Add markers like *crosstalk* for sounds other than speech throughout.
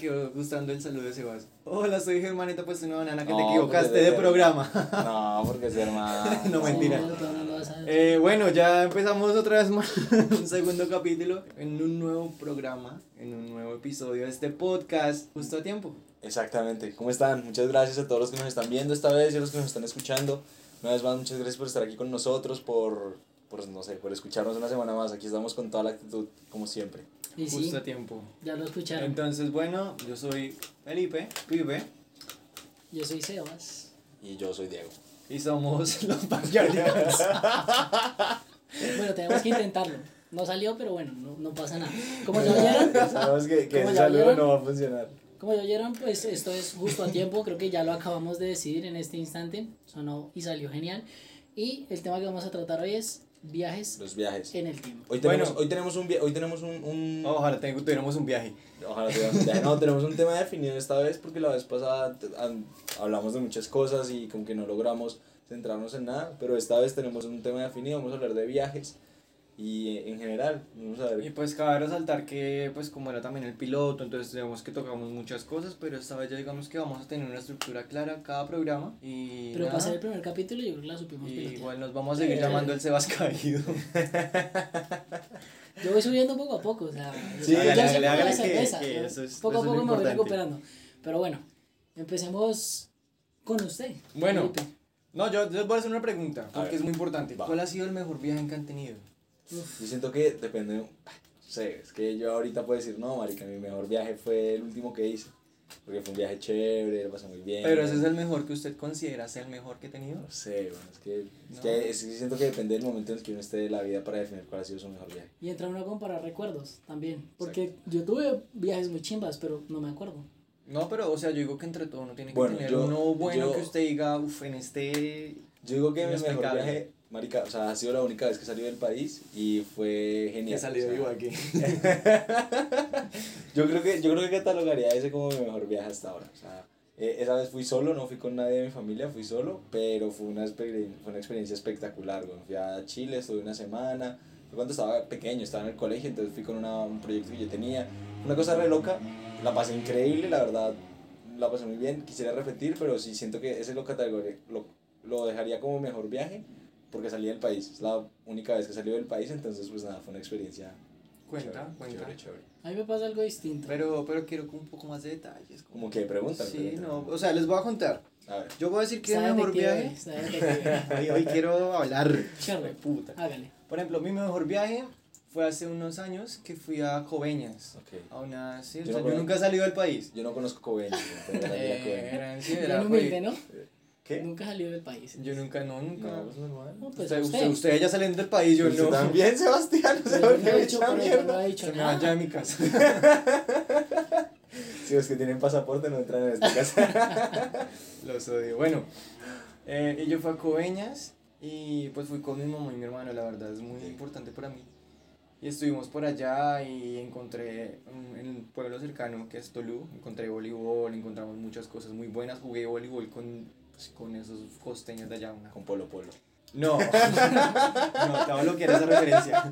quedó gustando el saludo de Sebas. Hola, soy Germanita, pues no, nana, que te equivocaste de programa. No, porque es *laughs* hermano. No, mentira. Eh, bueno, ya empezamos otra vez más *laughs* un segundo capítulo en un nuevo programa, en un nuevo episodio de este podcast, justo a tiempo. Exactamente. ¿Cómo están? Muchas gracias a todos los que nos están viendo esta vez y a los que nos están escuchando. Una vez más, muchas gracias por estar aquí con nosotros, por, por no sé, por escucharnos una semana más. Aquí estamos con toda la actitud, como siempre. Y sí, Justo a tiempo. ya lo escucharon. Entonces, bueno, yo soy Felipe, Pipe, Yo soy Sebas. Y yo soy Diego. y somos *laughs* los Backyardigans. *laughs* Bueno, tenemos que intentarlo. No salió, pero bueno, no, no pasa nada. Como ya *laughs* oyeron, Sabemos que, que ¿Cómo ese ya saludo vieron? no va a funcionar. como ya oyeron, pues esto es justo a tiempo. Creo que ya lo acabamos de decidir en este instante. Sonó y salió genial. Y el tema que vamos a tratar hoy es viajes Los viajes. en el tiempo. Hoy tenemos, Bueno. hoy tenemos un, hoy tenemos un, un Ojalá tuviéramos un viaje. Ojalá tuviéramos un viaje. No, tenemos un tema definido esta vez porque la vez pasada hablamos de muchas cosas y como que no logramos centrarnos en nada, pero esta vez tenemos un tema definido, vamos a hablar de viajes y en general, vamos a Y pues cabe resaltar que pues como era también el piloto, entonces digamos que tocamos muchas cosas, pero esta vez ya digamos que vamos a tener una estructura clara cada programa y Pero nada, el primer capítulo, yo creo que la supimos y igual nos vamos a seguir Eh. llamando el Sebas Caído. *laughs* Yo voy subiendo poco a poco, o sea, Sí, hágale, hágale, la que- cerveza, eso es- poco eso a poco me voy recuperando. Pero bueno, empecemos con usted. Bueno. Felipe. No, yo, yo les voy a hacer una pregunta, porque es muy importante. Va. ¿Cuál ha sido el mejor viaje que han tenido? Uf, Yo siento que depende, no sé, es que yo ahorita puedo decir, no, marica, mi mejor viaje fue el último que hice, porque fue un viaje chévere, lo pasé muy bien. Pero ese es el mejor que usted considera ser el mejor que ha tenido. No sé, bueno, es que, es No. que es que siento que depende del momento en el que uno esté de la vida para definir cuál ha sido su mejor viaje. Y entra uno a comparar recuerdos también. Porque yo tuve viajes muy chimbas, pero no me acuerdo. No, pero o sea, yo digo que entre todo uno tiene que Bueno, tener yo- uno bueno yo- que usted diga, uff, en este... Yo digo que mi mejor viaje, marica, o sea, ha sido la única vez que salí del país y fue genial. salido o sea, vivo aquí. *laughs* yo creo que yo creo que catalogaría ese como mi mejor viaje hasta ahora. O sea, eh, esa vez fui solo, no fui con nadie de mi familia, fui solo, pero fue una, experien- fue una experiencia espectacular. güey. Fui a Chile, estuve una semana. Fue cuando estaba pequeño, estaba en el colegio, entonces fui con una, un proyecto que yo tenía. Una cosa re loca, la pasé increíble, la verdad, la pasé muy bien. Quisiera repetir, pero sí siento que ese lo, lo, lo dejaría como mejor viaje porque salí del país. Es la única vez que salí del país, entonces pues nada, fue una experiencia Cuenta, chévere, cuenta. chévere, chévere. A mí me pasa algo distinto. Pero, pero quiero un poco más de detalles. Como que preguntan. Sí, preguntan. no, o sea, les voy a contar. A ver. Yo voy a decir que el Está mejor viaje... *laughs* Hoy, hoy quiero hablar. Charlie, Puta. hágale. Por ejemplo, mi mejor viaje fue hace unos años que fui a Coveñas. Ok. A una... Sí, o Yo sea, no yo nunca he salido del país. Yo no conozco Coveñas, *laughs* Eh, era, humilde, ¿no? ¿Qué? Nunca salió del país. Yo nunca, no, nunca. No, pues normal. No, pues usted, usted. usted, usted ya saliendo del país, yo Usted no. también, *laughs* Sebastián, no sé Pero por yo qué no he me dicho, yo no mierda. he dicho Se me nada. vaya de mi casa. *laughs* Si los que tienen pasaporte no entran en esta casa. *laughs* Los odio. Bueno, eh, y yo fui a Coveñas y pues fui con mi mamá y mi hermano, la verdad es muy importante para mí. Y estuvimos por allá y encontré mm, en un pueblo cercano que es Tolú, encontré voleibol, encontramos muchas cosas muy buenas, jugué voleibol con, pues, con esos costeños de allá. Una... Con Polo Polo. No, *laughs* no, te voy a bloquear esa referencia.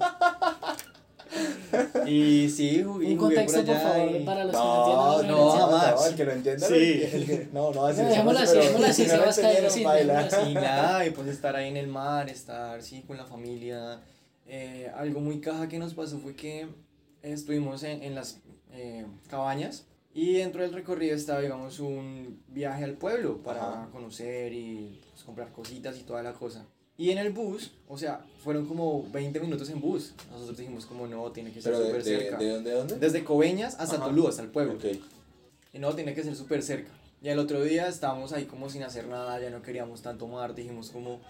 Y sí, jugué, Un contexto, por allá favor, y- para los No, que no no, entiendan no, jamás. el que lo entienda. Sí. el que- No, no, así No, dejémoslo así, dejémoslo así, no entendieron, sí, baila. dejémoslo así. Y nada, y pues estar ahí en el mar, estar, sí, con la familia. Eh, algo muy caja que nos pasó fue que estuvimos en, en las eh, cabañas y dentro del recorrido estaba, digamos, un viaje al pueblo para Ajá. conocer y pues, comprar cositas y toda la cosa. Y en el bus, o sea, fueron como 20 minutos en bus. Nosotros dijimos como no, tiene que ser súper cerca. de dónde, de dónde? Desde Coveñas hasta Ajá. Tolú, hasta el pueblo. Ok. Y no, tiene que ser súper cerca. Y el otro día estábamos ahí como sin hacer nada, ya no queríamos tanto mar, dijimos como,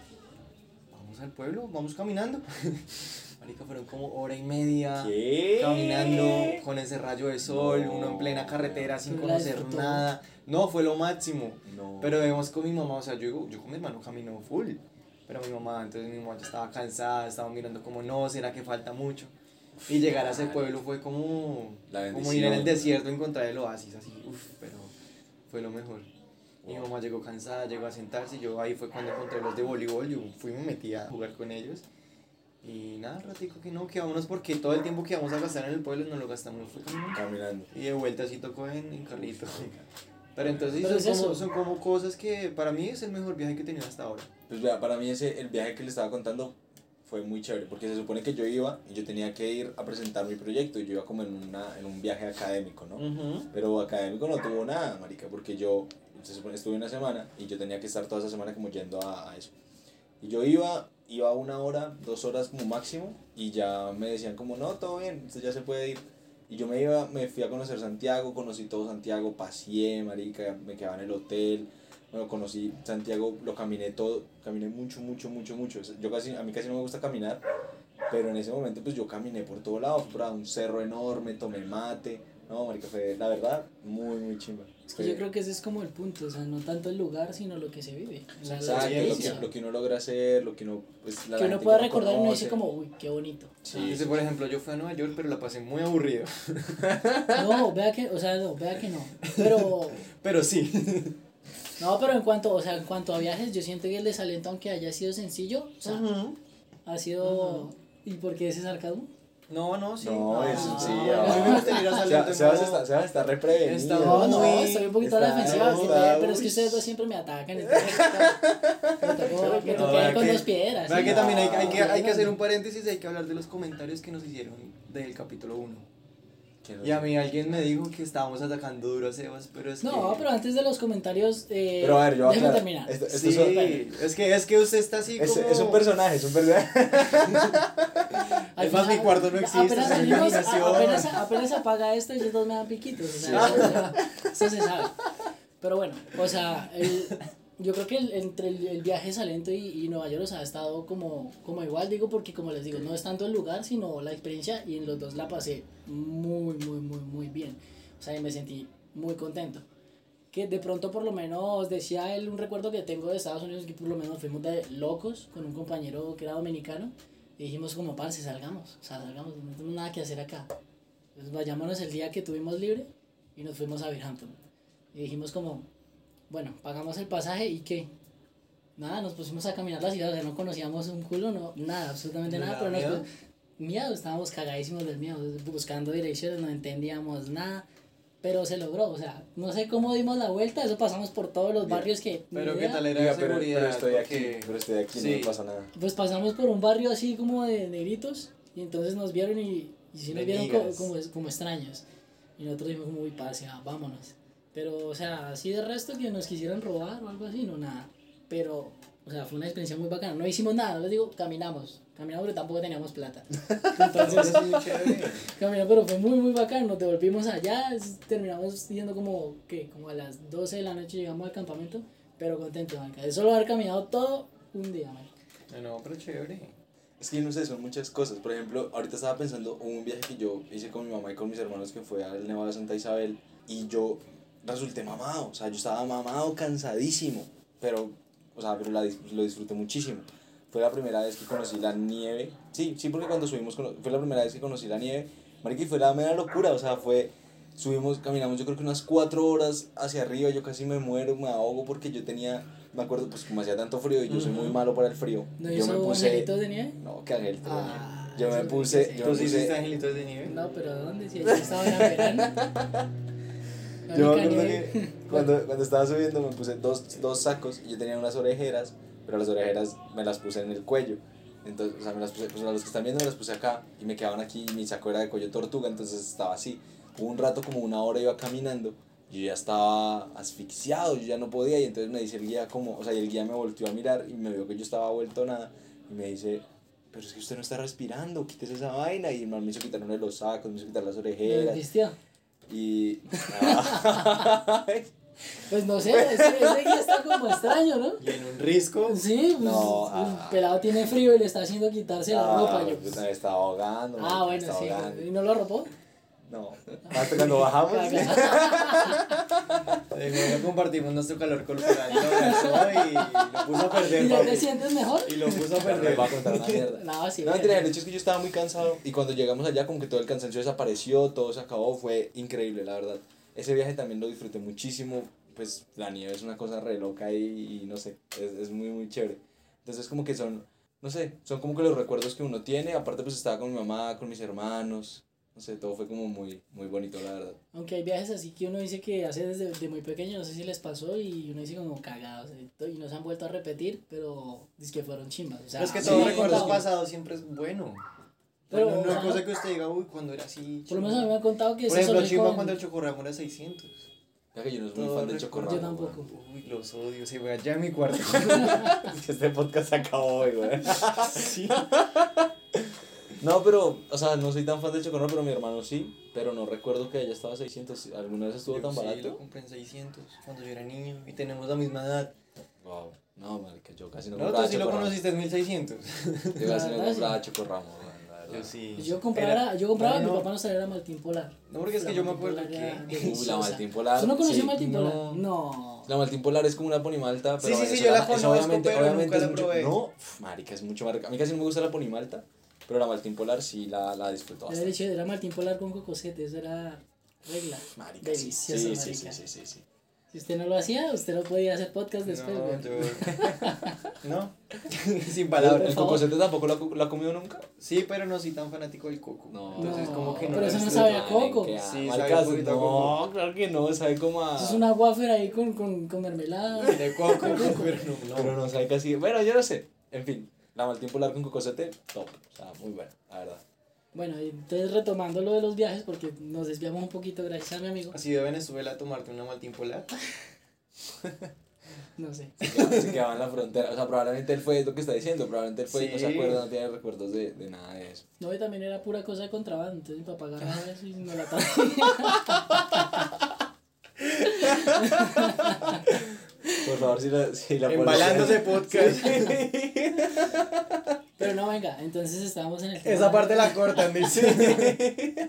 vamos al pueblo, vamos caminando. *laughs* Marica, fueron como hora y media ¿Qué? caminando con ese rayo de sol, No. uno en plena carretera sin conocer nada. No, fue lo máximo. No. Pero vemos con mi mamá, o sea, yo, yo con mi hermano camino full. Pero mi mamá, entonces mi mamá ya estaba cansada, estaba mirando como, no, ¿será que falta mucho? Y llegar a ese pueblo fue como, La como ir en el desierto, encontrar el oasis, así, uff, pero fue lo mejor. Mi mamá llegó cansada, llegó a sentarse y yo ahí fue cuando encontré los de voleibol, yo fui y me metí a jugar con ellos. Y nada, ratico que no, que vámonos porque todo el tiempo que vamos a gastar en el pueblo nos lo gastamos caminando. Y de vuelta así tocó en, en carrito. Pero entonces Pero son, es como, eso. son como cosas que para mí es el mejor viaje que he tenido hasta ahora. Pues vea, para mí ese, el viaje que le estaba contando fue muy chévere, porque se supone que yo iba y yo tenía que ir a presentar mi proyecto, y yo iba como en, una, en un viaje académico, ¿no? Pero académico no tuvo nada, marica, porque yo se supone, estuve una semana y yo tenía que estar toda esa semana como yendo a, a eso. Y yo iba, iba una hora, dos horas como máximo, y ya me decían como, no, todo bien, usted ya se puede ir. Y yo me iba, me fui a conocer Santiago, conocí todo Santiago, paseé, marica, me quedaba en el hotel, bueno, conocí Santiago, lo caminé todo, caminé mucho, mucho, mucho, mucho. Yo casi, a mí casi no me gusta caminar, pero en ese momento pues yo caminé por todo lado, para un cerro enorme, tomé mate, no, marica, fue la verdad muy, muy chimba. Es que yo creo que ese es como el punto, o sea, no tanto el lugar, sino lo que se vive. La Exacto, lo que, experiencia. lo que uno logra hacer, lo que uno, pues, la que uno pueda recordar y uno dice como, uy, qué bonito. Sí, Dice, por ejemplo, yo fui a Nueva York, pero la pasé muy aburrido. *laughs* No, vea que, o sea, no, vea que no. Pero, *laughs* Pero sí. *laughs* no, pero en cuanto, o sea, en cuanto a viajes, yo siento que el desalento, aunque haya sido sencillo, o sea, ha sido... ¿Y por qué ese sarcasmo? No, no, sí. No, eso sí, a mí me gustaría ir a Se va- a no. estar, se va a estar re prevenido. Está No, no, estoy un poquito a la defensiva, pero es que ustedes dos siempre me atacan, *laughs* me ir con dos piedras. hay, hay que, hay que No, hacer un paréntesis, hay que hablar de los comentarios que nos hicieron del capítulo 1. No Y a mí alguien me dijo que estábamos atacando duro a Sebas, pero es No, que... pero antes de los comentarios, eh, Pero a ver, yo voy a terminar. Esto, esto Sí, es, es que, es que usted está así es, como... es un personaje, es un personaje. *laughs* Es más, mi cuarto no existe, Apenas, salimos, apenas, apenas apaga esto y ellos dos me dan piquitos. O sea, eso, eso se sabe. Pero bueno, o sea, el, yo creo que el- entre el, el viaje Salento y, y Nueva York o sea, ha estado como, como igual, digo, porque como les digo, no es tanto el lugar, sino la experiencia y en los dos la pasé muy, muy, muy, muy bien. O sea, y me sentí muy contento. Que de pronto por lo menos decía él un recuerdo que tengo de Estados Unidos que por lo menos fuimos de locos con un compañero que era dominicano y dijimos como, parce, salgamos, o sea, salgamos, no tenemos nada que hacer acá. Entonces vayámonos el día que tuvimos libre y nos fuimos a Binghamton. Y dijimos como, bueno, pagamos el pasaje y qué. Nada, nos pusimos a caminar la ciudad, o sea, no conocíamos un culo, no, nada, absolutamente ¿No nada, pero nos miedo? pu- miedo, estábamos cagadísimos del miedo, buscando direcciones, no entendíamos nada, pero se logró, o sea, no sé cómo dimos la vuelta, eso pasamos por todos los barrios que... Pero qué idea. tal era de pero, pero estoy aquí, pero estoy aquí, no Sí. me pasa nada. Pues pasamos por un barrio así como de negritos y entonces nos vieron y, y sí nos vieron co- niggas. como, como, extraños. Y nosotros dijimos como, uy, ah, vámonos. Pero, o sea, así de resto que nos quisieran robar o algo así, no, nada. Pero, o sea, fue una experiencia muy bacana. No hicimos nada, no les digo, caminamos. Caminamos, pero tampoco teníamos plata. Entonces, *laughs* caminamos, pero fue muy, muy bacano. Nos devolvimos allá, terminamos yendo como, ¿qué? Como a las 12 de la noche llegamos al campamento, pero contentos, marica. De solo haber caminado todo un día, marica. No, pero chévere. Es que no sé, son muchas cosas. Por ejemplo, ahorita estaba pensando en un viaje que yo hice con mi mamá y con mis hermanos que fue al Nevado de Santa Isabel y yo resulté mamado. O sea, yo estaba mamado, cansadísimo. Pero, o sea, pero la lo disfruté muchísimo. Fue la primera vez que conocí la nieve. Sí, sí, porque cuando subimos, fue la primera vez que conocí la nieve. Marica, y fue la mera locura. O sea, fue. Subimos, caminamos yo creo que unas cuatro horas hacia arriba. Yo casi me muero, me ahogo porque yo tenía. Me acuerdo, pues como hacía tanto frío y yo soy muy malo para el frío. ¿No yo hizo me puse. angelitos de nieve? No, que angelitos de Ah, nieve. Yo me puse. Yo me ¿Tú hiciste puse. angelitos de nieve? No, pero ¿dónde? Si yo estaba en verano. *laughs* Yo me acuerdo que *laughs* cuando, cuando estaba subiendo me puse dos, dos sacos y yo tenía unas orejeras, pero las orejeras me las puse en el cuello. Entonces, o sea, me las puse, pues a los que están viendo me las puse acá y me quedaban aquí y mi saco era de cuello tortuga, entonces estaba así. Hubo un rato, como una hora iba caminando, yo ya estaba asfixiado, yo ya no podía y entonces me dice el guía como, o sea, y el guía me volteó a mirar y me vio que yo estaba vuelto nada y me dice, pero es que usted no está respirando, quítese esa vaina y el man me hizo quitar uno de los sacos, me hizo quitar las ¿Me orejeras vistió? Y... Pues no sé, ese, ese *laughs* guía está como extraño, ¿no? Y en un risco. Sí, pues No, el ah. pelado tiene frío y le está haciendo quitarse la Ah, ropa. Yo, pues, me estaba ahogando. ah, bueno, sí. ahogando. ¿Y no lo arropó? No, *laughs* hasta cuando bajamos. Eh, *laughs* compartimos nuestro calor corporal. Lo abrazó y lo puso a perder, ¿Y ya te sientes mejor? Y lo puso a perder. va a contar una mierda. *laughs* No, sí. No, mentira, el hecho es que yo estaba muy cansado y cuando llegamos allá como que todo el cansancio desapareció, todo se acabó, fue increíble, la verdad. Ese viaje también lo disfruté muchísimo, pues la nieve es una cosa re loca y, y no sé, es, es muy muy chévere. Entonces como que son no sé, son como que los recuerdos que uno tiene. Aparte, pues estaba con mi mamá, con mis hermanos. No sé, todo fue como muy, muy bonito, la verdad. Aunque hay viajes así que uno dice que hace desde de muy pequeño, no sé si les pasó, y uno dice como cagados, y no se han vuelto a repetir, pero dice que fueron chimbas. O sea, es que sí todo han recuerdo pasado siempre es bueno. Pero, no o es sea, cosa que usted diga, uy, cuando era así. Por lo menos a mí me han contado que Por ejemplo, chimba cuando el chocorramo era 600. Ya que yo no soy muy fan del chocorramo. Yo tampoco. Uy, los odio, se ve allá en mi cuarto. *laughs* Este podcast se acabó hoy, güey. *laughs* sí. No, pero, o sea, no soy tan fan del chocorramo, pero mi hermano sí. Pero no recuerdo que ella estaba a 600. ¿Alguna vez estuvo Yo tan sí, barato? lo compré en 600 cuando yo era niño y tenemos la misma edad. Wow. No, marica, yo casi no No, compraba tú sí lo conociste en 1600. Yo casi no *laughs* verdad, compraba chocorramo. Yo sí. Yo compraba, Era- yo compraba, No, mi no. papá nos traía la Maltín Polar. No, porque es que La yo me acuerdo que- Uy, la. Maltín Polar. ¿Tú no conocías sí. Maltín No. Polar? No. La Maltín Polar es como una ponimalta, pero Sí, sí, sí, eso yo la conozco, obviamente, pero obviamente nunca es la mucho- probé. No, uf, marica, es mucho más rica. A mí casi no me gusta la ponimalta, pero la Maltín Polar sí la, la disfruto Era bastante. delicioso, era Maltín Polar con cocosete, eso era regla. Marica, sí, sí, Delicioso, sí, sí, marica. sí, sí, sí. Si usted no lo hacía, usted no podía hacer podcast después, no, güey. yo... *laughs* no, *laughs* sin ¿El, palabras. el cocosete tampoco lo, ha- lo ha comido nunca? Sí, pero no soy tan fanático del coco. No. Entonces, como que no pero lo eso no disfruto. sabe a coco. Marica, Sí, marica, sabe un poquito a no, claro que no, sabe como a... Eso es una wafer ahí con, con, con mermelada. De coco, *laughs* pero no. Pero no sabe casi... Bueno, yo no sé. En fin, la Maltín Polar con cocosete, top. O sea, muy buena, la verdad. Bueno, y entonces retomando lo de los viajes, porque nos desviamos un poquito gracias a mi amigo. Así de Venezuela a tomarte una maltín polar. *laughs* No sé. Se quedaba, se quedaba en la frontera. O sea, probablemente él fue, es lo que está diciendo, probablemente él fue y no se Sí. acuerda, no tiene recuerdos de, de nada de eso. No, y también era pura cosa de contrabando, entonces mi papá agarraba *laughs* eso y no la traía. *laughs* Por favor, si la, si la Embalándose *laughs* podcast. *laughs* Pero no, venga, entonces estábamos en el tema. Esa parte la cortan, dice. *laughs*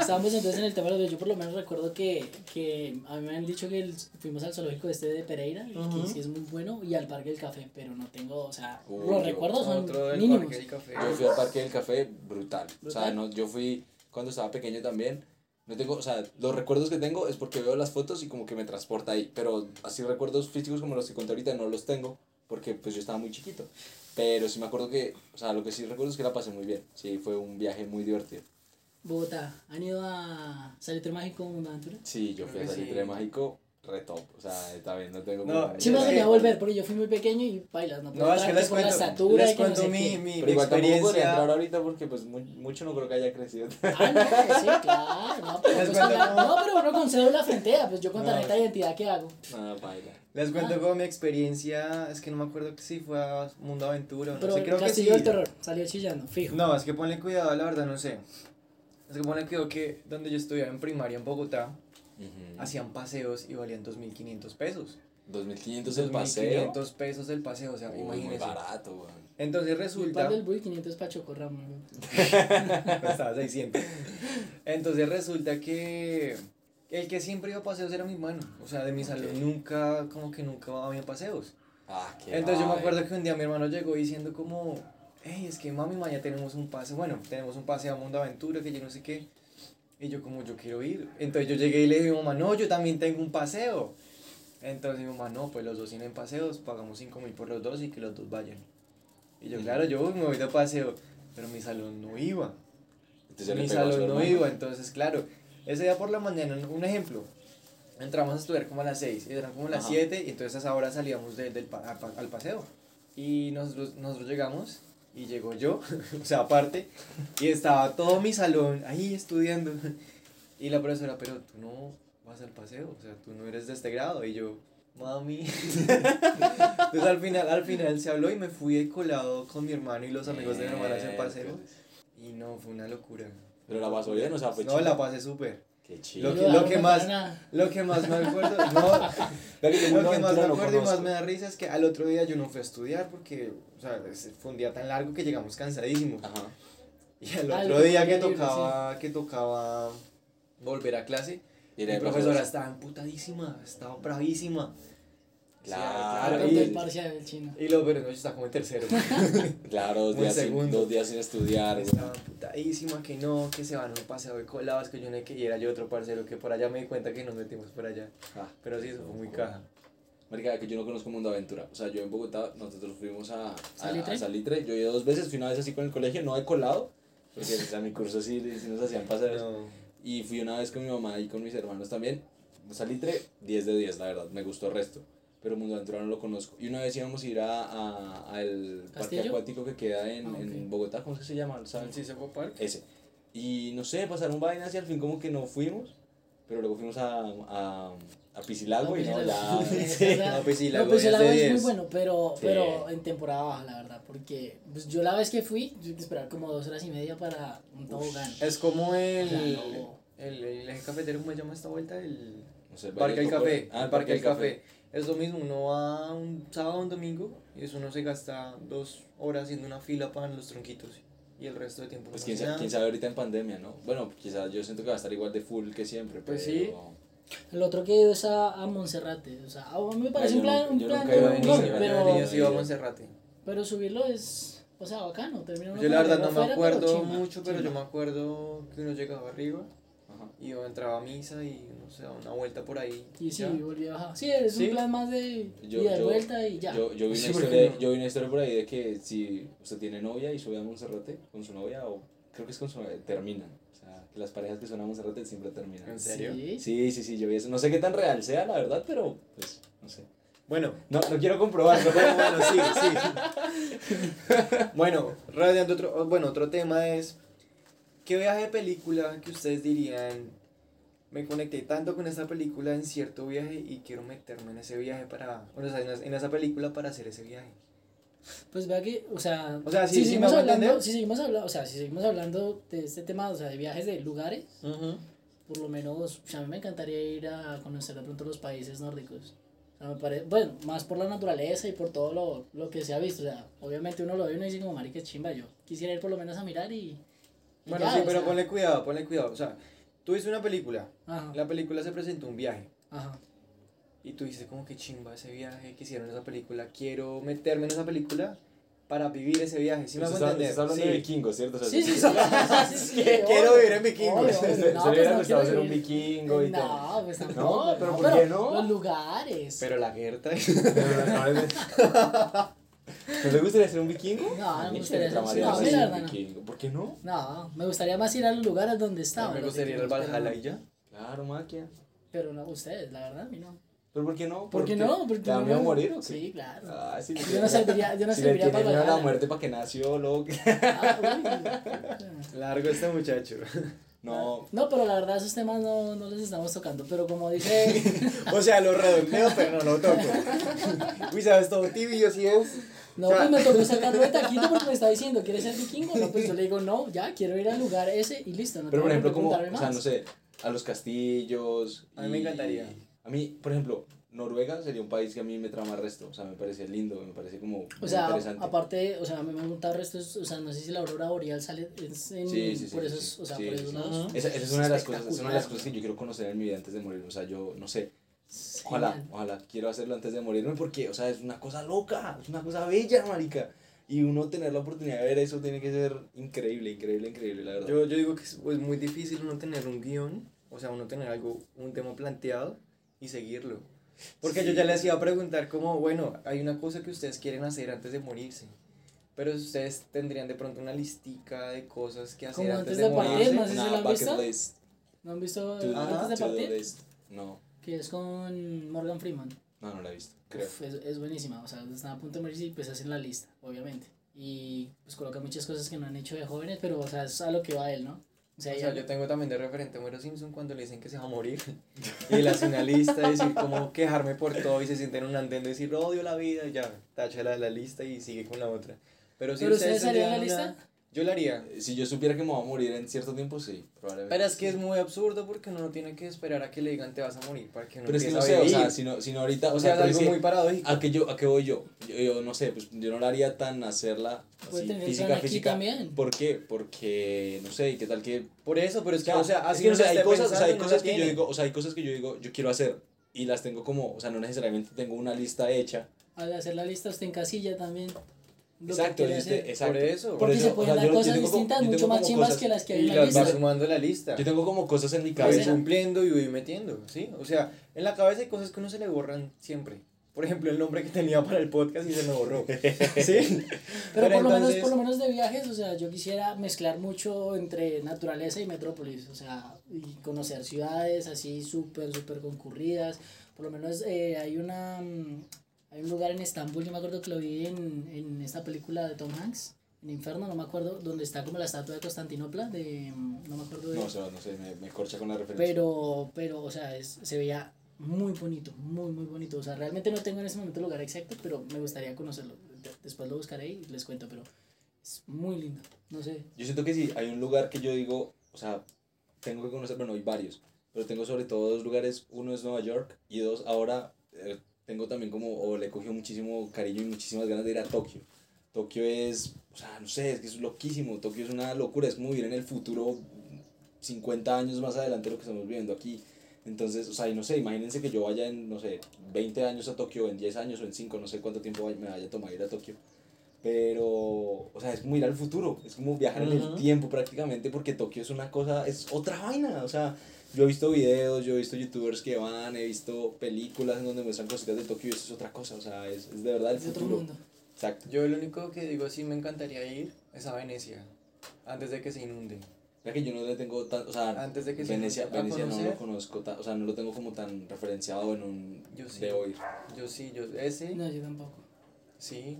Estábamos entonces en el tema de los. Yo por lo menos recuerdo que, que a mí me han dicho que el- fuimos al zoológico este de Pereira, y Ujú. que sí es muy bueno, y al Parque del Café, pero no tengo, o sea, Uy, los yo- recuerdos son mínimos. Yo fui al Parque del Café brutal. O sea, ¿Brutal? no, yo fui cuando estaba pequeño también. No tengo, o sea, los recuerdos que tengo es porque veo las fotos y como que me transporta ahí. Pero así recuerdos físicos como los que conté ahorita no los tengo porque pues yo estaba muy chiquito. Pero sí me acuerdo que, o sea, lo que sí recuerdo es que la pasé muy bien. Sí, fue un viaje muy divertido. Bogotá, ¿han ido a Salitre Mágico Aventura? Sí, yo fui a Creo Salitre sí. Mágico, re top. O sea, también no tengo No, como- Sí me Es gustaría que- volver, porque yo fui muy pequeño y bailas, no puedo No, es que les por la cuento, estatura les que no cuento sé mi, mi, Pero mi igual tampoco podría entrar ahorita porque pues mu- mucho no creo que haya crecido. Ah, no, sí, claro, no, pero, *laughs* pues, cuento con la- cómo- no, pero uno con cédula frentea, pues yo con No. tarjeta de identidad, ¿qué hago? Nada, baila. Les cuento Ah. como mi experiencia, es que no me acuerdo que sí fue a Mundo Aventura, o no Pero sé, creo que sí. Del Terror, salió chillando, fijo. No, es que ponle cuidado, la verdad no sé. Es que ponle cuidado que donde yo estudiaba en primaria en Bogotá, Hacían paseos y valían 2.500 pesos. 2.500 el paseo. 2.500 pesos el paseo, o sea, Uy, muy imagínese. barato, weón. Entonces El resulta... par del Bull 500 para Chocorramo. ¿no? Estaba 600. Entonces resulta que el que siempre iba a paseos era mi hermano. O sea, de mi salón Ok. nunca, como que nunca había paseos. Ah, qué Entonces yo me acuerdo que un día mi hermano llegó diciendo como, hey, es que mami, mañana tenemos un paseo, bueno, tenemos un paseo a Mundo Aventura, que yo no sé qué. Y yo como, yo quiero ir. Entonces yo llegué y le dije a mamá, no, yo también tengo un paseo. Entonces mi mamá, no, pues los dos tienen paseos, pagamos 5 mil por los dos y que los dos vayan. Y yo, claro, yo me voy de paseo, pero mi salón no iba. Entonces mi a salón no iba, entonces claro, ese día por la mañana, un ejemplo, entramos a estudiar como a las 6 y eran como las Ajá. 7 y entonces a esa hora salíamos de- del a pa- al paseo. Y nosotros, nosotros llegamos y llegó yo, *laughs* o sea, aparte, y estaba todo mi salón ahí estudiando. Y la profesora, pero tú no vas al paseo, o sea, tú no eres de este grado. Y yo, mami. *laughs* Entonces al final, al final se habló y me fui colado con mi hermano y los amigos de mi hermana a hacer paseo. Y no, fue una locura. Pero la pasó bien, o sea, fue No, chido. la pasé súper. Qué Lo que- lo que más-. Lo que más me acuerdo, *laughs* no, lo que más me acuerdo y más me da risa es que al otro día yo no fui a estudiar porque, o sea, fue un día tan largo que llegamos cansadísimos. Ajá. Y al otro día que tocaba, que tocaba volver a clase, mi profesora estaba emputadísima, estaba bravísima. Claro, Tanto y- parcial del chino. Y lo pero no, yo estaba como en tercero. *laughs* Claro, dos días, sin, dos días sin estudiar. Estaba emputadísima que no, que se van a un paseo de colados, que yo no que y era yo otro parcero que por allá me di cuenta que nos metimos por allá. Ah, Pero sí, eso fue muy caja. Marica, que yo no conozco Mundo Aventura. O sea, yo en Bogotá, nosotros fuimos a, a, ¿Salitre? a Salitre. Yo he ido dos veces, fui una vez así con el colegio, no he colado, porque o sea, mi curso sí, sí nos hacían pasar. No. Y fui una vez con mi mamá y con mis hermanos también. Salitre, 10 de 10, la verdad, me gustó el resto. Pero Mundo Aventura no lo conozco. Y una vez íbamos a ir a, a, a el parque acuático que queda en, Ah, ok. en Bogotá, ¿cómo es que se llama? ¿Saben? ¿Sí se fue Park? Ese. Y no sé, pasaron vainas y al fin como que no fuimos. Pero luego fuimos a, a, a Piscilago y no, ya. *laughs* Sí. No, sí, la No, pues el es es muy 10. bueno, pero, Sí. pero en temporada baja, la verdad, porque pues, yo la vez que fui, tuve que esperar como dos horas y media para un tobogán. Es como el, O sea, no. el, el eje cafetero, ¿cómo se llama esta vuelta? El No sé, Parque del Café. Ah, el Parque del Café. Es lo mismo, uno va un sábado o un domingo y eso uno se gasta dos horas haciendo una fila para los tronquitos y el resto de tiempo Pues no quién sabe, quién sabe ahorita en pandemia, ¿no? Bueno, quizás yo siento que va a estar igual de full que siempre. Pues pero- sí. El otro que he ido es a, a Monserrate, o sea, a mí me parece yo un plan, nunca- un yo plan nunca he ido a de Yo de un niño, gol, yo de pero, niño sí iba a Monserrate. pero subirlo es, o sea, bacano, termina Yo la verdad no me acuerdo mucho, pero yo me acuerdo que uno llegaba arriba Ajá. y yo entraba a misa y no sé, una vuelta por ahí. Y sí, ya. volví a bajar. Sí, es Sí. un plan más de Yo- ida y yo- vuelta y ya. Yo, yo, vi *laughs* Sí, una ¿por qué historia, no? yo vi una historia por ahí de que si usted tiene novia y sube a Monserrate con su novia, o creo que es con su novia, terminan. O sea, que las parejas que son a Monserrate siempre terminan. ¿En serio? Sí. Sí, sí, sí, yo vi eso. No sé qué tan real sea, la verdad, pero pues, no sé. Bueno, No, no quiero comprobarlo. bueno, bueno, sí, sí. *laughs* bueno, otro, bueno, otro tema es, ¿qué viaje de película que ustedes dirían, me conecté tanto con esta película en cierto viaje y quiero meterme en ese viaje para, o sea, en esa- película para hacer ese viaje? Pues vea que, o sea, O sea, si, me seguimos hablando, si seguimos hablando, o sea, si seguimos hablando de este tema, o sea, de viajes de lugares, por lo menos, o sea, a mí me encantaría ir a conocer de pronto los países nórdicos. O sea, me parece, bueno, más por la naturaleza y por todo lo, lo que se ha visto. O sea, obviamente uno lo ve y uno dice como, marica, chimba, yo quisiera ir por lo menos a mirar y... Bueno, ya, sí, pero sea, ponle cuidado, ponle cuidado, o sea, tú viste una película, Ajá, la película se presentó un viaje. ajá. Y tú dices como que chimba ese viaje que hicieron esa película, quiero meterme en esa película para vivir ese viaje, ¿sí me hago entender? estás hablando Sí. de vikingos, ¿cierto? O sea, Sí, sí, sí. sí, sí, *laughs* *laughs* sí, Que- obvio, quiero vivir en vikingos. *laughs* usted No, hubiera pues no gustado ser un vikingo y tal. No, pues tampoco. No, pero ¿por qué no? Los lugares. Pero la Gerta... ¿No le gustaría ser un vikingo? No, no me gustaría ser- no, un no. vikingo. ¿Por qué no? No, me gustaría más ir a los lugares donde No, estaban. me gustaría ir al Valhalla y ya. Claro, maquia. Pero no, ustedes, la verdad, a mí no. ¿Pero por qué no? ¿Por qué no? Porque ¿Te da miedo morir o qué? Sí, claro. Ah, sí, Yo no serviría, yo no *laughs* si serviría para miedo a la muerte para que nació, loco. *laughs* Ah, uy. Largo este muchacho. *laughs* No, No, pero la verdad esos temas no, no los estamos tocando. Pero como dice, o sea, lo redondeo, pero no lo toco. Uy, ¿sabes? Todo tibio, sí es. No, O sea- pues me tocó sacarlo *laughs* de taquito porque me está diciendo, ¿quieres ser vikingo? No, pues yo le digo, no, ya, quiero ir al lugar ese y listo. No pero por ejemplo, como, o sea, no sé, a los castillos. A mí me encantaría. A mí, por ejemplo, Noruega sería un país que a mí me trama resto. O sea, me parece lindo, me parece como O sea, interesante. aparte, o sea, a mí me gusta restos, o sea, no sé si la aurora boreal sale es en, Sí, sí, sí, por esos, sí. o sea, Sí, por esos sí. lados. Esa, esa es una de las cosas, es una de las cosas que yo quiero conocer en mi vida antes de morir. O sea, yo no sé. Ojalá, Genial. ojalá, quiero hacerlo antes de morirme porque, o sea, es una cosa loca, es una cosa bella, marica. Y uno tener la oportunidad de ver eso tiene que ser increíble, increíble, increíble, la verdad. Yo, yo digo que es pues, muy difícil uno tener un guion, o sea, uno tener algo, un tema planteado y seguirlo. Porque yo Sí. ya les iba a preguntar como, bueno, hay una cosa que ustedes quieren hacer antes de morirse. Pero ustedes tendrían de pronto una listica de cosas que hacer antes, antes de, de partir, morirse. ¿no? sé si Una lo han visto. list. ¿No han visto To- antes de partir? No, Que es con Morgan Freeman. no, no la he visto, creo. Uf, es, es buenísima, o sea, están a punto de morirse y pues hacen la lista, obviamente. Y pues coloca muchas cosas que no han hecho de jóvenes, pero o sea, es a lo que va él, ¿no? O sea, O sea, yo tengo también de referente a Homero Simpson cuando le dicen que se va a morir. *laughs* Y él hace una lista, decir como quejarme por todo y se siente en un andén de decir odio la vida y ya, tacha la, la lista y sigue con la otra. Pero si ¿Pero ustedes ustedes harían la una- lista? Yo la haría. Si yo supiera que me voy a morir en cierto tiempo, sí, probablemente. Pero es que sí. es muy absurdo porque uno no tiene que esperar a que le digan te vas a morir para que uno Pero es que no sé, o sea, si no, si no ahorita, O sea, es pero algo muy paradójico. ¿A qué, yo, ¿A qué voy yo? yo? yo no sé, pues yo no la haría tan hacerla así, tener física, física. también. ¿Por qué? Porque, no sé, ¿y qué tal que Por eso, pero es que, O sea, o sea, es así que no sé, la hay cosas, o sea, hay cosas que yo digo, o sea, hay cosas que yo digo, yo quiero hacer y las tengo como, o sea, no necesariamente tengo una lista hecha. Al hacer la lista usted encasilla también. Lo que Exacto, usted- hacer. exacto. Por eso. Porque se o pueden sea, dar yo cosas como- distintas, yo mucho más como chimbas que las que hay en la las va lista. sumando la lista. Yo tengo como cosas en mi Voy Cabeza. cabeza. cumpliendo y voy metiendo, ¿sí? O sea, en la cabeza hay cosas que uno se le borran siempre. por ejemplo, el nombre que tenía para el podcast y se me borró. *laughs* ¿Sí? Pero, por, lo menos, por lo menos de viajes, o sea, yo quisiera mezclar mucho entre naturaleza y metrópolis, o sea, y conocer ciudades así súper, súper concurridas. Por lo menos eh, hay una... Hay un lugar en Estambul, yo me acuerdo que lo vi en, en esta película de Tom Hanks, en Inferno, no me acuerdo, donde está como la estatua de Constantinopla, de... No me acuerdo de... No, o sea, no sé, me, me corcha con la referencia. Pero, pero, o sea, es, se veía muy bonito, muy, muy bonito. O sea, realmente no tengo en ese momento el lugar exacto, pero me gustaría conocerlo. De- Después lo buscaré y les cuento, pero es muy lindo. No sé. Yo siento que sí, hay un lugar que yo digo, o sea, tengo que conocer, bueno, hay varios, pero tengo sobre todo dos lugares, uno es Nueva York y dos, ahora eh, tengo también como, o le cogió muchísimo cariño y muchísimas ganas de ir a Tokio. Tokio es, o sea, no sé, es que es loquísimo, Tokio es una locura, es como vivir en el futuro 50 años más adelante de lo que estamos viviendo aquí. Entonces, o sea, y no sé, imagínense que yo vaya en, no sé, 20 años a Tokio, en 10 años o en 5, no sé cuánto tiempo me vaya a tomar ir a Tokio. Pero, o sea, es como ir al futuro, es como viajar en el tiempo prácticamente, porque Tokio es una cosa, es otra vaina. O sea, yo he visto videos, yo he visto youtubers que van, he visto películas en donde muestran cositas de Tokio y eso es otra cosa, o sea, es, es de verdad el Es otro futuro. mundo. Exacto. Yo lo único que digo sí me encantaría ir es a Venecia, antes de que se inunde. Ya que yo no le tengo tan, o sea, Antes de que se Venecia. ¿A Venecia no lo conozco, tan, o sea, no lo tengo como tan referenciado en un Yo sí. de oír. Yo sí, yo, ese, No, yo tampoco. sí.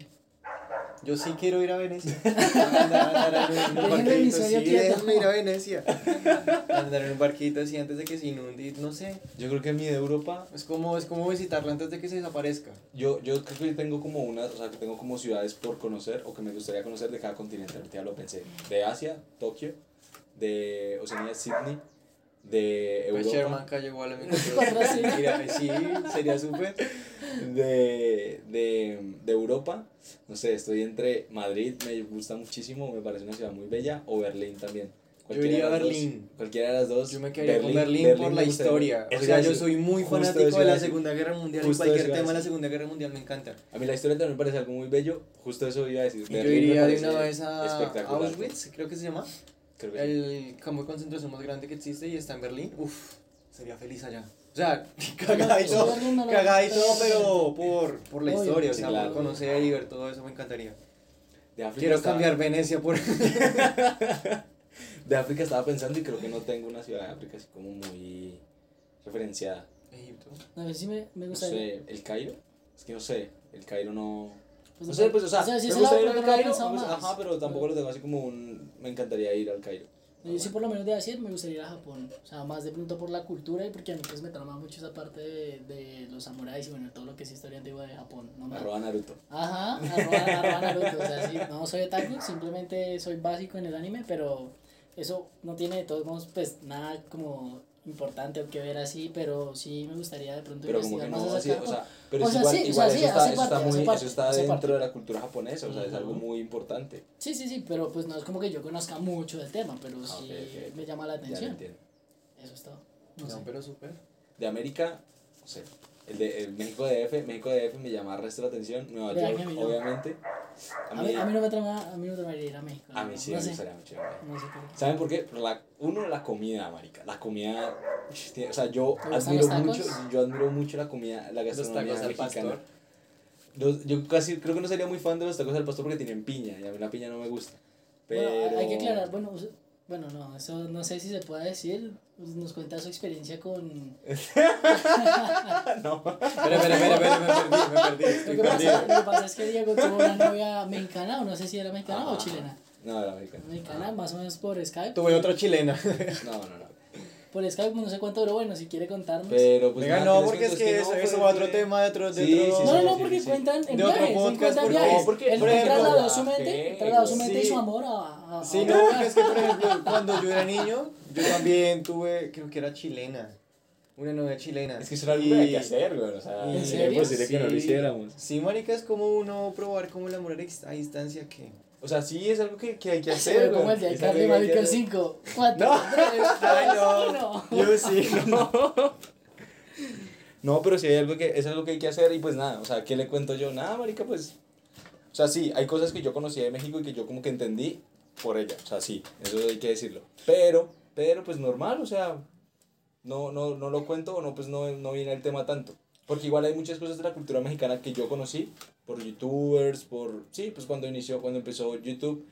Yo sí quiero ir a Venecia. *laughs* Andar, andar en un Déjenme mi barquito, sueño sí, quieto. déjenme ir a Venecia. *laughs* Andar en un barquito así antes de que se inunde, no sé. Yo creo que mi de Europa Es como, es como visitarla antes de que se desaparezca. Yo, yo creo que tengo como una, o sea, que tengo como ciudades por conocer o que me gustaría conocer de cada continente, ahorita ya lo pensé. De Asia, Tokio, de Oceanía, Sydney, de Pues Europa, Sherman cayó igual a mi *laughs* Sí, sería súper. De, de, de Europa, no sé, estoy entre Madrid, me gusta muchísimo, me parece una ciudad muy bella, o Berlín también. Yo iría a las dos, Berlín. cualquiera de las dos. Yo me quedaría con Berlín por la historia. O sea, yo soy muy fanático de la. Segunda Guerra Mundial y Justo cualquier eso iba a tema de la. Segunda Guerra Mundial me encanta. A mí la historia también me parece algo muy bello, justo eso iba a decir. Y yo Berlín iría de una vez a. Auschwitz, creo que se llama. Creo que sí. El campo de concentración más grande que existe y está en Berlín. Uf, sería feliz allá. O sea, *laughs* cagada y todo, no cagada y no pero por, por la historia, o sea, por conocer y ver todo eso me encantaría. De África Quiero estaba- cambiar Venecia por... *laughs* De África estaba pensando y creo que no tengo una ciudad de África así como muy referenciada. Egipto. A ver si me, me No gustaría. sé, ¿el Cairo? Es que no sé, el Cairo no... Pues, No sé, pues o sea, sí, me ese lado gustaría ir al Cairo, pues, ajá, pero tampoco lo tengo así como un... Me encantaría ir al Cairo. Yo sí por lo menos de Asia me gustaría ir a Japón, o sea, más de pronto por la cultura y porque a mí pues me trama mucho esa parte de, de los samuráis y bueno, todo lo que es historia antigua de Japón. ¿no? me- Arroba Naruto. Ajá, arroba, arroba Naruto, o sea, sí, no soy otaku, simplemente soy básico en el anime, pero eso no tiene de todos modos pues nada como importante o que ver así, pero sí me gustaría de pronto Pero como que investigar no, más así, o sea, pero o es sea, igual, sí, o igual sea, eso sí, está, eso está parte, muy, parte, eso está dentro parte. de la cultura japonesa, o sea, es algo muy importante. Sí, sí, sí, pero pues no es como que yo conozca mucho del tema, pero Ah, sí me llama la atención. Eso es todo. No, No, sé. pero súper. De América, no sé. El de el México DF, México DF me llama el resto de la atención. Nueva York, que a mí. A mí, a mí no me trama, a mí no me tramaría ir a México. a mí sí no me gustaría mucho. ir a México. No sé por qué. ¿Saben por qué? Por la, uno, la comida, marica. La comida, o sea, yo ¿Te gustan admiro los tacos? mucho, yo admiro mucho la comida, la Los gastronomía tacos al mexicana. pastor. Los- yo casi creo que no sería muy fan de los tacos al pastor porque tienen piña y a mí la piña no me gusta. Pero... Bueno, hay que aclarar, bueno, bueno, no, eso no sé si se puede decir. pues, Nos cuenta su experiencia con. *laughs* no. Espera, espera, espera, espera, me perdí, me perdí, Lo que, pasa, perdido. lo que pasa es que Diego tuvo una novia mexicana, o no sé si era mexicana o chilena. No, era americana. Mexicana, más o menos por Skype. Tuve otra chilena. No, no, no. Por Skype, no sé cuánto duró, bueno, si quiere contarnos. Pero pues Venga, nada, no, porque es que no, eso, pero eso es va a otro tema de otro. De Sí, otro... sí, no, no, no, porque sí. cuentan en De otro viajes, podcast, cuentan viajes. favor, porque- él por ejemplo, trasladó su mente, trasladó su sí. mente y su amor a... a- a- Sí, no, porque es que, por ejemplo, *laughs* cuando yo era niño, yo también tuve, creo que era chilena. Una novia chilena. Es que eso era algo que hay que hacer, güey. O sea, ¿En es imposible que no lo hiciéramos. Sí, marica, es como uno probar como el amor a distancia que... O sea, sí es algo que, que hay que *laughs* hacer, güey. como el de que Marica hacer. 5. 4, *laughs* No. 3, *laughs* Ay, 2, no. 1. Yo sí, no. No, pero sí hay algo que es algo que hay que hacer y pues nada, o sea, ¿qué le cuento yo? Nada, marica, pues o sea, sí, hay cosas que yo conocía de México y que yo como que entendí por ella, o sea, sí, eso hay que decirlo. Pero pero pues normal, o sea, no no no lo cuento o no pues no no viene el tema tanto. Porque igual hay muchas cosas de la cultura mexicana que yo conocí por youtubers, por... Sí, pues cuando inició, cuando empezó YouTube.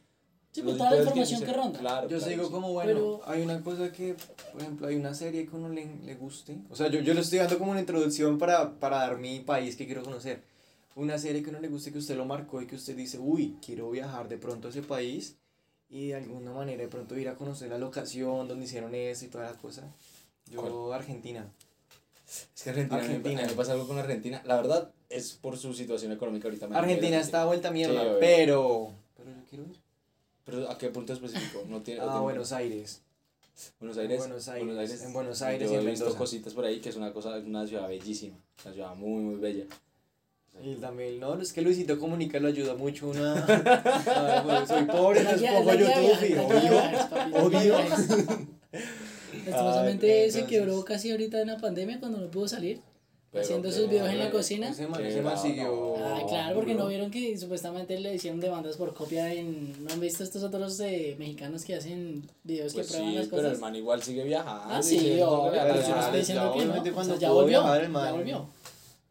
Sí, pues toda la información que iniciaron- ronda. Claro, Yo claro, sigo sí. como, bueno, Pero- hay una cosa que, por ejemplo, hay una serie que a uno le, le guste. O sea, yo, yo lo estoy dando como una introducción para, para dar mi país que quiero conocer. Una serie que a uno le guste, que usted lo marcó y que usted dice, uy, quiero viajar de pronto a ese país y de alguna manera de pronto ir a conocer la locación donde hicieron eso y toda la cosa. Yo, Argentina. Es que Argentina, Argentina. me pasa algo con Argentina. La verdad es por su situación económica ahorita. Argentina está vuelta mierda, Sí, pero... Pero yo quiero ir. Pero ¿a qué punto específico? No tiene, A tiene- Buenos Aires. Buenos Aires. Buenos Aires, en Buenos Aires Yo y en he visto Mendoza. cositas por ahí que es una cosa, una ciudad bellísima. Una ciudad muy, muy bella. Y también, no, es que Luisito Comunica lo ayuda mucho una... a- bueno, soy pobre, pongo la guía YouTube obvio. obvio. Lastimosamente Ay, se entonces- quebró casi ahorita en la pandemia cuando no pudo salir. Pero- haciendo pero- sus videos en la cocina. Ese man, ese siguió... Ah, claro, porque no vieron que supuestamente le hicieron demandas por copia en... ¿No han visto estos otros eh, mexicanos que hacen videos Pues que prueban sí, las pero el cosas? man igual sigue viajando. Ah, sí, viajando. pero yo no ya- estoy diciendo que no. obviamente O cuando sea, ya volvió, viajar, ya volvió.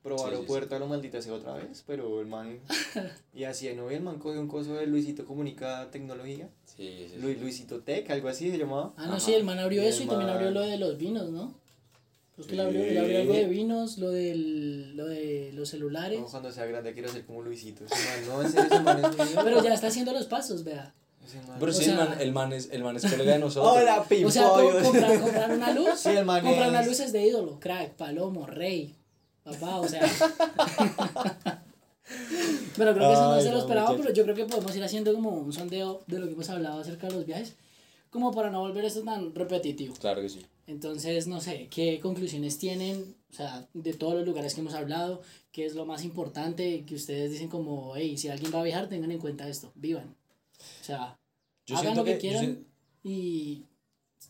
Probó Sí, sí, sí. aeropuerto a lo maldita sea otra vez, pero el man... *laughs* y así, ¿no? Y el man cogió un coso de Luisito Comunica Tecnología. Sí, sí, sí. Lu- Luisito Tech, algo así se llamaba. Ah, no, Ajá. sí, el man abrió Y eso y también abrió lo de los vinos, ¿no? Pues que le Sí. abrió, le abrió algo de vinos, lo, del, lo de los celulares. No, cuando sea grande quiero ser como Luisito. Ese man, no, en serio, ese man es. *laughs* Pero ya está haciendo los pasos, vea. Man- Pero O sí, sea- el, man, el, man es, el man es colega de *laughs* nosotros. Hola, O sea, pimpollos. comprar, comprar una luz. Sí, el man comprar una es- luz es de ídolo, crack, palomo, rey, papá, o sea. *laughs* pero creo que eso no se lo esperaba, pero yo creo que podemos ir haciendo como un sondeo de lo que hemos hablado acerca de los viajes, como para no volver esto tan repetitivo. Claro que sí. Entonces, no sé, ¿qué conclusiones tienen? O sea, de todos los lugares que hemos hablado, ¿qué es lo más importante que ustedes dicen como, hey, si alguien va a viajar, tengan en cuenta esto, vivan. O sea, Yo hagan siento lo que, que- quieran sien- y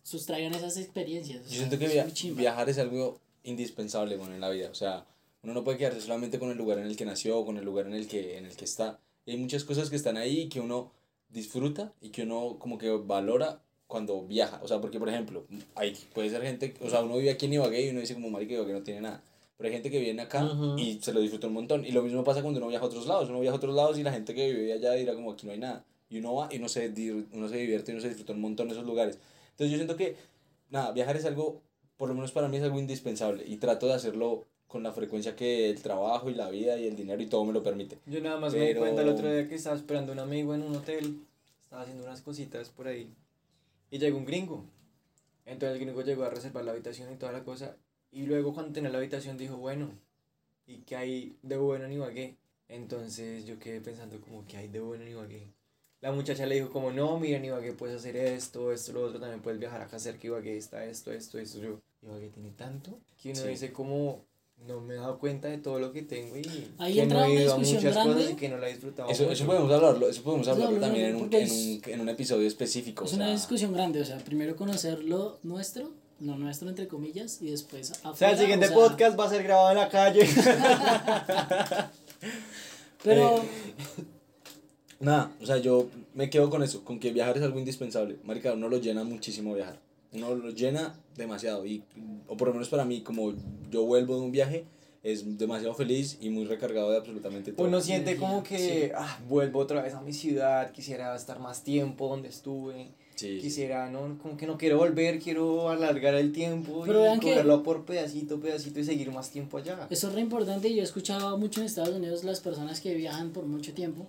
sustraigan esas experiencias. o Yo sea, siento que es via- viajar es algo indispensable bueno, en la vida. O sea, uno no puede quedarse solamente con el lugar en el que nació, con el lugar en el que, en el que está. Y hay muchas cosas que están ahí que uno disfruta y que uno como que valora cuando viaja. O sea, porque por ejemplo, hay, puede ser gente, o sea, uno vive aquí en Ibagué y uno dice como marica Ibagué no tiene nada. Pero hay gente que viene acá Ujú. y se lo disfruta un montón. Y lo mismo pasa cuando uno viaja a otros lados. Uno viaja a otros lados y la gente que vive allá dirá como aquí no hay nada. Y uno va y uno se, uno se divierte y uno se disfruta un montón de esos lugares. Entonces yo siento que, nada, viajar es algo, por lo menos para mí es algo indispensable. Y trato de hacerlo con la frecuencia que el trabajo y la vida y el dinero y todo me lo permite. Yo nada más me di cuenta el otro día que estaba esperando a un amigo en un hotel, estaba haciendo unas cositas por ahí, y llegó un gringo. Entonces el gringo llegó a reservar la habitación y toda la cosa, y luego cuando tenía la habitación dijo, bueno, ¿y qué hay de bueno en Ibagué? Entonces yo quedé pensando como, ¿qué hay de bueno en Ibagué? La muchacha le dijo como, no, mira, en Ibagué puedes hacer esto, esto, lo otro, también puedes viajar acá cerca, Ibagué está esto, esto, esto, yo, Ibagué tiene tanto, que uno Sí. dice como, no me he dado cuenta de todo lo que tengo y Ahí que no he ido a muchas cosas y que no la he disfrutado Eso, eso mucho. podemos hablarlo, eso podemos hablarlo también en un, porque en, un, en un episodio específico. Es o una discusión grande, o sea, primero conocer lo nuestro, lo nuestro entre comillas, y después afuera. O sea, el siguiente o sea, podcast va a ser grabado en la calle. *laughs* Pero, Nada, o sea, yo me quedo con eso, con que viajar es algo indispensable. Marica, uno lo llena muchísimo viajar. Uno lo llena demasiado. Y, o por lo menos para mí, como yo vuelvo de un viaje, es demasiado feliz y muy recargado de absolutamente todo. Uno siente como que, ah, vuelvo otra vez a mi ciudad, quisiera estar más tiempo donde estuve, Sí, sí. quisiera, no, como que no quiero volver, quiero alargar el tiempo Pero y cogerlo por pedacito, pedacito y seguir más tiempo allá. eso es re importante, yo he escuchado mucho en Estados Unidos las personas que viajan por mucho tiempo,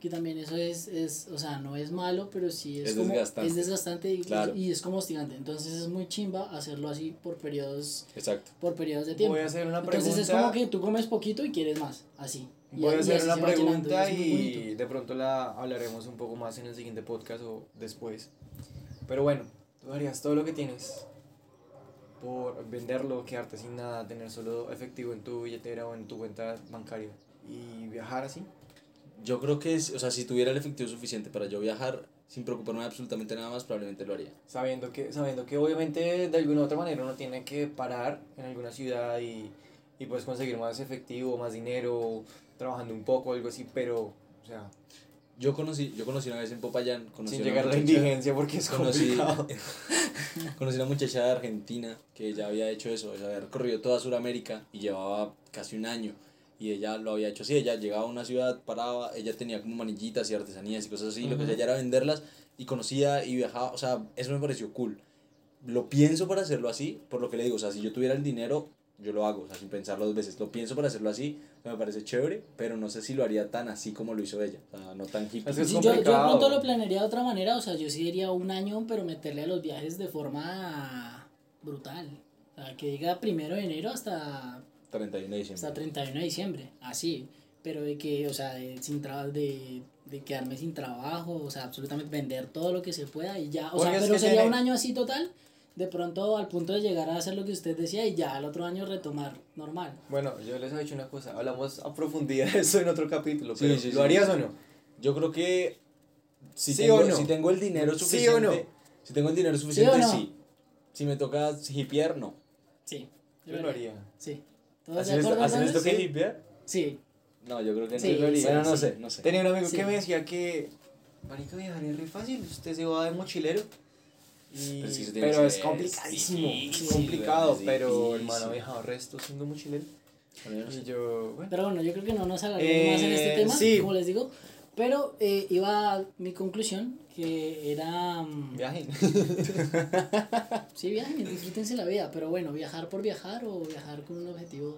que también eso es, es o sea, no es malo, pero sí es, Es como, desgastante. es desgastante y, Claro. y es como hostigante. Entonces es muy chimba hacerlo así por periodos, Exacto. por periodos de tiempo. Voy a hacer una pregunta. Entonces es como que tú comes poquito y quieres más, así. Y- Voy a hacer una pregunta y de pronto la hablaremos un poco más en el siguiente podcast o después. Pero bueno, tú harías todo lo que tienes por venderlo, quedarte sin nada, tener solo efectivo en tu billetera o en tu cuenta bancaria y viajar así. Yo creo que, es, o sea, si tuviera el efectivo suficiente para yo viajar sin preocuparme de absolutamente nada más, probablemente lo haría. Sabiendo que, sabiendo que obviamente de alguna u otra manera uno tiene que parar en alguna ciudad y, y pues conseguir más efectivo, más dinero, trabajando un poco, algo así, pero, o sea, Yo conocí, yo conocí una vez en Popayán. Conocí Sin llegar a la indigencia porque es conocí, complicado. *laughs* conocí una muchacha de Argentina que ya había hecho eso, o sea, había recorrido toda Sudamérica y llevaba casi un año. Y ella lo había hecho así, ella llegaba a una ciudad, paraba, ella tenía como manillitas y artesanías y cosas así, lo que hacía era venderlas y conocía y viajaba, o sea, eso me pareció cool. Lo pienso para hacerlo así, por lo que le digo, o sea, si yo tuviera el dinero, yo lo hago, o sea, sin pensarlo dos veces. Lo pienso para hacerlo así, me parece chévere, pero no sé si lo haría tan así como lo hizo ella, o sea, no tan hippie. Es que es Sí, yo, yo pronto lo planearía de otra manera, o sea, yo sí diría un año, pero meterle a los viajes de forma brutal. O sea, que diga primero de enero hasta, 31 de diciembre. hasta 31 de diciembre, así. Pero de que, o sea, de, sin traba- de, de quedarme sin trabajo, o sea, absolutamente vender todo lo que se pueda y ya. O sea, Porque es pero sería tiene- un año así total, de pronto al punto de llegar a hacer lo que usted decía y ya al otro año retomar normal. Bueno, yo les he dicho una cosa, hablamos a profundidad de eso en otro capítulo, Sí, pero sí, ¿lo sí. harías o no? Yo creo que si, ¿Sí tengo, o no? si tengo el dinero ¿Sí suficiente, o no? si tengo el dinero suficiente, no? sí. Si me toca hipear, no. Sí. Yo lo haría. Sí. ¿Todos ¿Así de les, acuerdo así les entonces? toca hipear? Sí. No, yo creo que no. Sí, Yo lo haría, bueno, no sí. sé, no sé. Tenía un amigo Sí. que me decía que, marica, viajar es re fácil, usted se va de mochilero. Y, Pero eso pero, es complicadísimo, difícil, complicado, es pero hermano ha viajado resto siendo mochilero. Y yo, bueno. Pero bueno, yo creo que no nos alargamos más en este Eh, tema, sí. como les digo. Pero eh, iba a mi conclusión, que era... mm, Viajen. *laughs* Sí, viajen, disfrútense la vida, pero bueno, viajar por viajar o viajar con un objetivo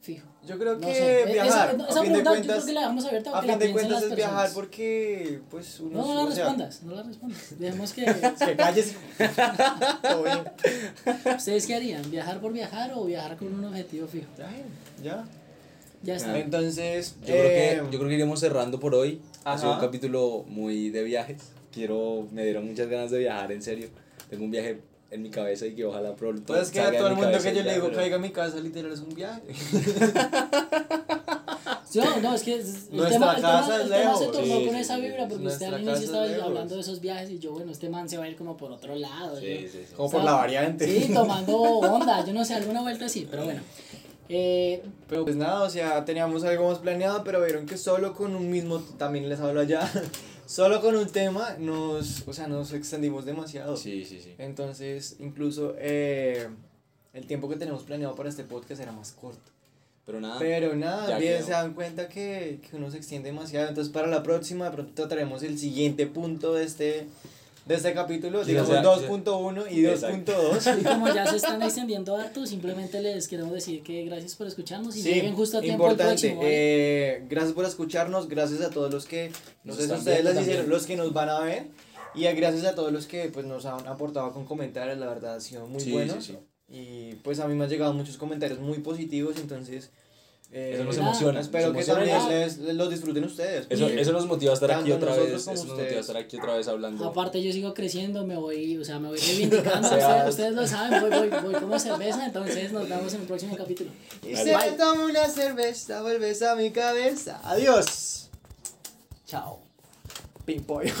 fijo. Yo creo No que sé. Eh, viajar, Esa, a esa fin de pregunta yo creo cuentas, que la dejamos abierta a fin la de cuentas es viajar personas. porque, pues, uno... No, no la sea, respondas, no la respondas. Dejemos que... *laughs* Que calles. *laughs* ¿Ustedes qué harían? ¿Viajar por viajar o viajar con un objetivo fijo? Viajen, ya. Ya está. Entonces, Yo, creo que, eh, yo creo que iremos cerrando por hoy. Ha sido un Ajá. capítulo muy de viajes. Quiero, me dieron muchas ganas de viajar, en serio. Tengo un viaje en mi cabeza y que ojalá pronto. Pues es que a todo el mundo que yo ya, le digo pero- que venga a mi casa, literal, es un viaje. *laughs* No, no, es que el Nuestra tema, el casa tema, es el tema se tornó Sí, con sí, esa vibra porque usted al inicio estaba es hablando de esos viajes y yo, bueno, este man se va a ir como por otro lado. Sí, yo- sí, sí. Como por la variante. Sí, *laughs* tomando onda, yo no sé, alguna vuelta así, pero bueno. Eh, Pero pues nada, o sea, teníamos algo más planeado, pero vieron que solo con un mismo, también les hablo allá, solo con un tema nos, o sea, nos extendimos demasiado. Sí, sí, sí. Entonces, incluso eh, el tiempo que tenemos planeado para este podcast era más corto. Pero nada. Pero nada, bien quedó. se dan cuenta que, que uno se extiende demasiado. Entonces, para la próxima, de pronto trataremos el siguiente punto de este, de este capítulo, Sí, digamos o sea, 2.1 y Exacto. 2.2. y como ya se están extendiendo harto, simplemente les queremos decir que gracias por escucharnos y Sí, lleguen justo a tiempo el importante. próximo. ¿vale? eh, gracias por escucharnos, gracias a todos los que, no Nos sé si ustedes las hicieron, los que nos van a ver. Y a- gracias a todos los que pues, nos han aportado con comentarios, la verdad ha sido muy Sí, bueno. sí, sí. Y pues a mí me han llegado muchos comentarios muy positivos, entonces... eh, Eso nos emociona. Espero nos que también les, les- los disfruten ustedes. Eso, eso nos motiva a estar aquí otra vez. Eso nos motiva a estar aquí otra vez hablando. Aparte yo sigo creciendo, me voy, o sea, me voy *laughs* reivindicando, ustedes, ustedes lo saben, voy, voy, voy como cerveza, entonces nos vemos en el próximo capítulo. Y se me toma una cerveza, vuelves a mi cabeza. Adiós. Chao. Ping *laughs* pollo.